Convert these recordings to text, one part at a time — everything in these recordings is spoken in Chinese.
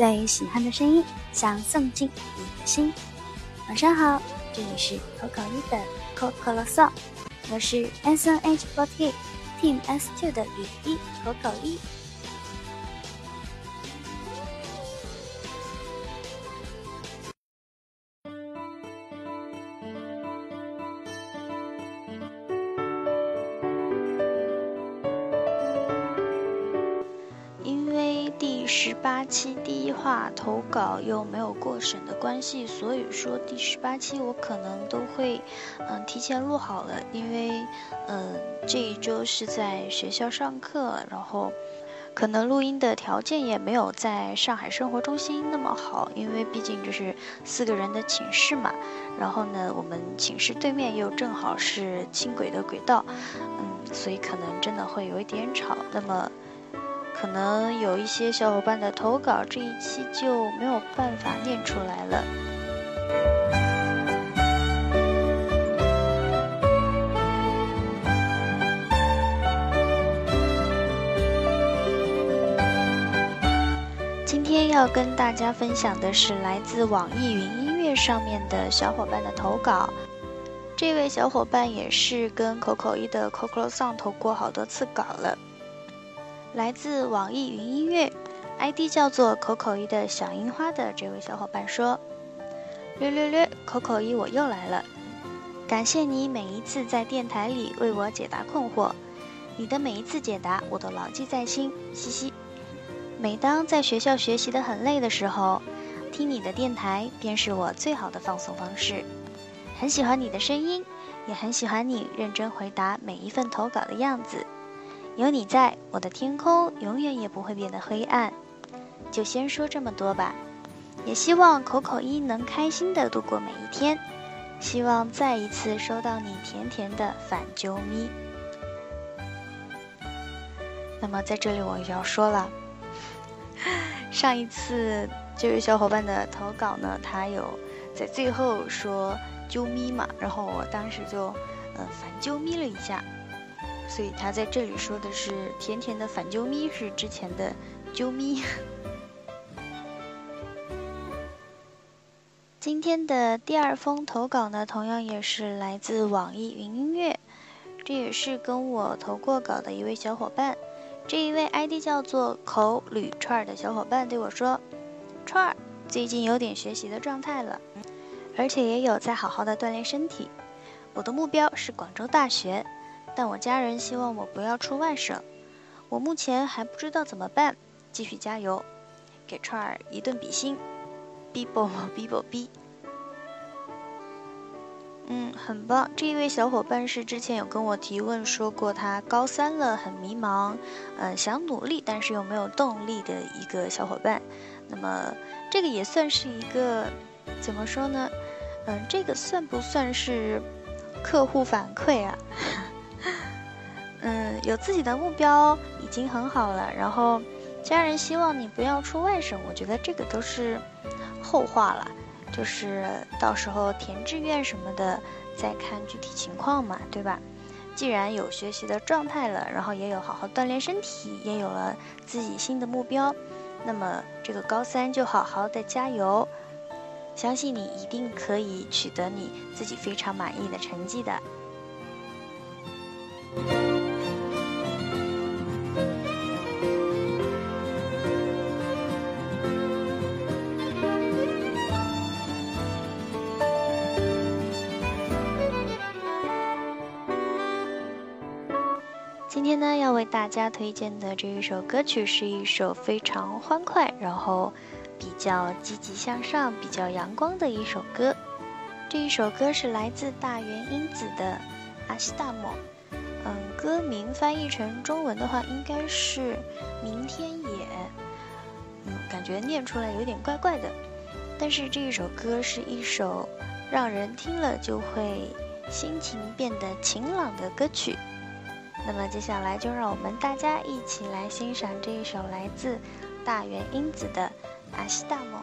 最喜欢的声音，想送进你的心。晚上好，这里是口口一的 Coco Song，我是 S N H forty Team S two 的雨衣口口一。十八期第一话投稿又没有过审的关系，所以说第十八期我可能都会，嗯，提前录好了，因为，嗯，这一周是在学校上课，然后，可能录音的条件也没有在上海生活中心那么好，因为毕竟这是四个人的寝室嘛，然后呢，我们寝室对面又正好是轻轨的轨道，嗯，所以可能真的会有一点吵，那么。可能有一些小伙伴的投稿，这一期就没有办法念出来了。今天要跟大家分享的是来自网易云音乐上面的小伙伴的投稿。这位小伙伴也是跟口口一的 Coco Song 投过好多次稿了。来自网易云音乐，ID 叫做口口一的小樱花的这位小伙伴说：“略略略，口口一我又来了，感谢你每一次在电台里为我解答困惑，你的每一次解答我都牢记在心，嘻嘻。每当在学校学习的很累的时候，听你的电台便是我最好的放松方式。很喜欢你的声音，也很喜欢你认真回答每一份投稿的样子。”有你在，我的天空永远也不会变得黑暗。就先说这么多吧，也希望口口一能开心的度过每一天。希望再一次收到你甜甜的反啾咪。那么在这里我要说了，上一次这位小伙伴的投稿呢，他有在最后说啾咪嘛，然后我当时就嗯反啾咪了一下。所以他在这里说的是甜甜的反啾咪，是之前的啾咪。今天的第二封投稿呢，同样也是来自网易云音乐，这也是跟我投过稿的一位小伙伴。这一位 ID 叫做口吕串儿的小伙伴对我说：“串儿最近有点学习的状态了，而且也有在好好的锻炼身体。我的目标是广州大学。”但我家人希望我不要出外省，我目前还不知道怎么办，继续加油，给串儿一顿比心，bibo bibo b。嗯，很棒。这一位小伙伴是之前有跟我提问说过，他高三了，很迷茫，嗯，想努力，但是又没有动力的一个小伙伴。那么这个也算是一个，怎么说呢？嗯，这个算不算是客户反馈啊？嗯，有自己的目标已经很好了。然后，家人希望你不要出外省，我觉得这个都是后话了，就是到时候填志愿什么的再看具体情况嘛，对吧？既然有学习的状态了，然后也有好好锻炼身体，也有了自己新的目标，那么这个高三就好好的加油，相信你一定可以取得你自己非常满意的成绩的。今天呢，要为大家推荐的这一首歌曲是一首非常欢快，然后比较积极向上、比较阳光的一首歌。这一首歌是来自大原英子的《阿西大莫》。嗯，歌名翻译成中文的话，应该是“明天也”。嗯，感觉念出来有点怪怪的。但是这一首歌是一首让人听了就会心情变得晴朗的歌曲。那么接下来就让我们大家一起来欣赏这一首来自大原英子的《阿西大梦》。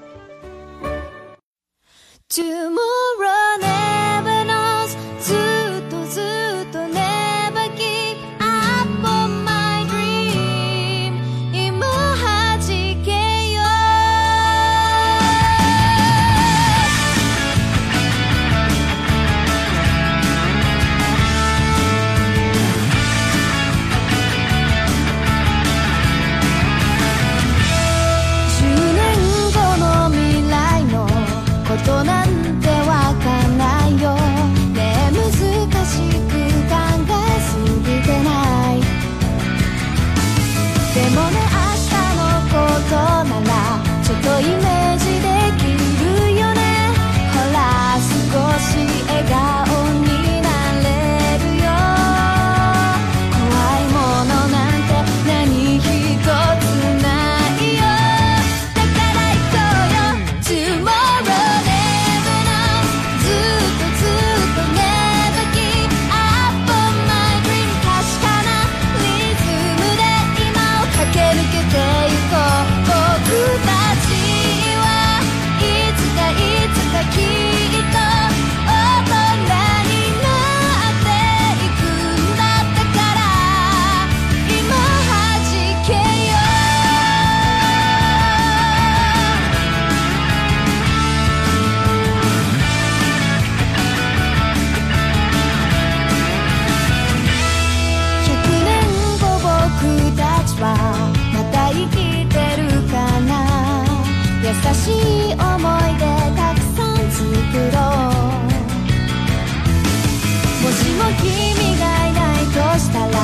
かしい思い出たくさん作ろう。もしも君がいないとしたら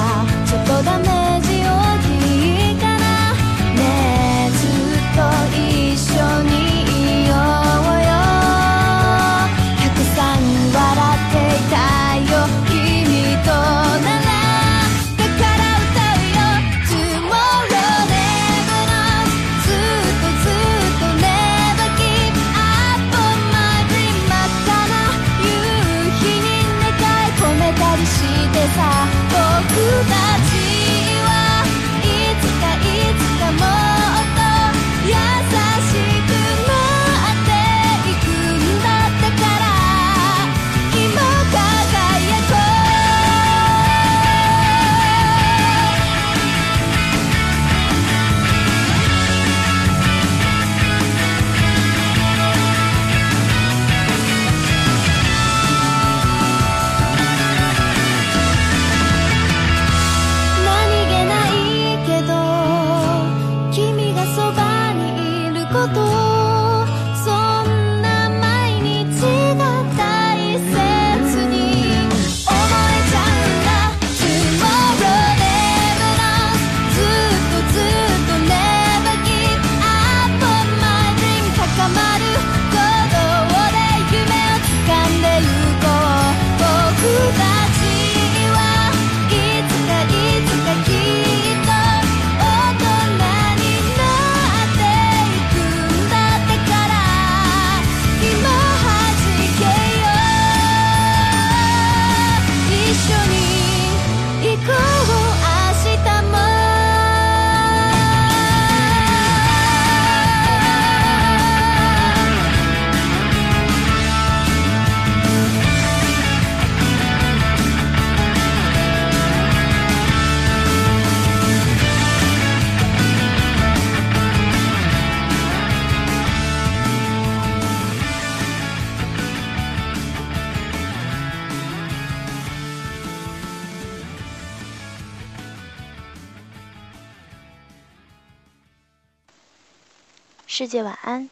世界晚安。